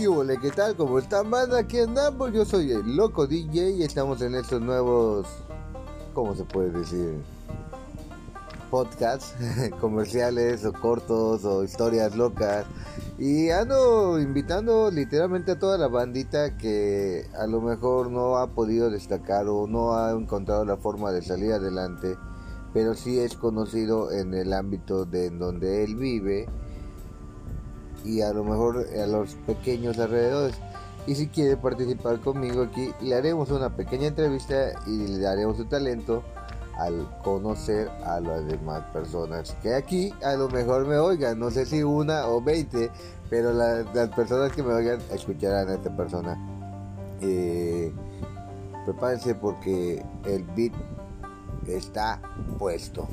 ¿Qué? ¿Qué tal? ¿Cómo están, banda? Aquí andamos. Yo soy el Loco DJ y estamos en estos nuevos. ¿Cómo se puede decir? Podcasts comerciales o cortos o historias locas. Y ando invitando literalmente a toda la bandita que a lo mejor no ha podido destacar o no ha encontrado la forma de salir adelante, pero sí es conocido en el ámbito de en donde él vive y a lo mejor a los pequeños alrededores. Y si quiere participar conmigo aquí, le haremos una pequeña entrevista y le daremos su talento al conocer a las demás personas que aquí a lo mejor me oigan, no sé si una o veinte, pero las personas que me oigan escucharán a esta persona. Eh, prepárense porque el beat está puesto.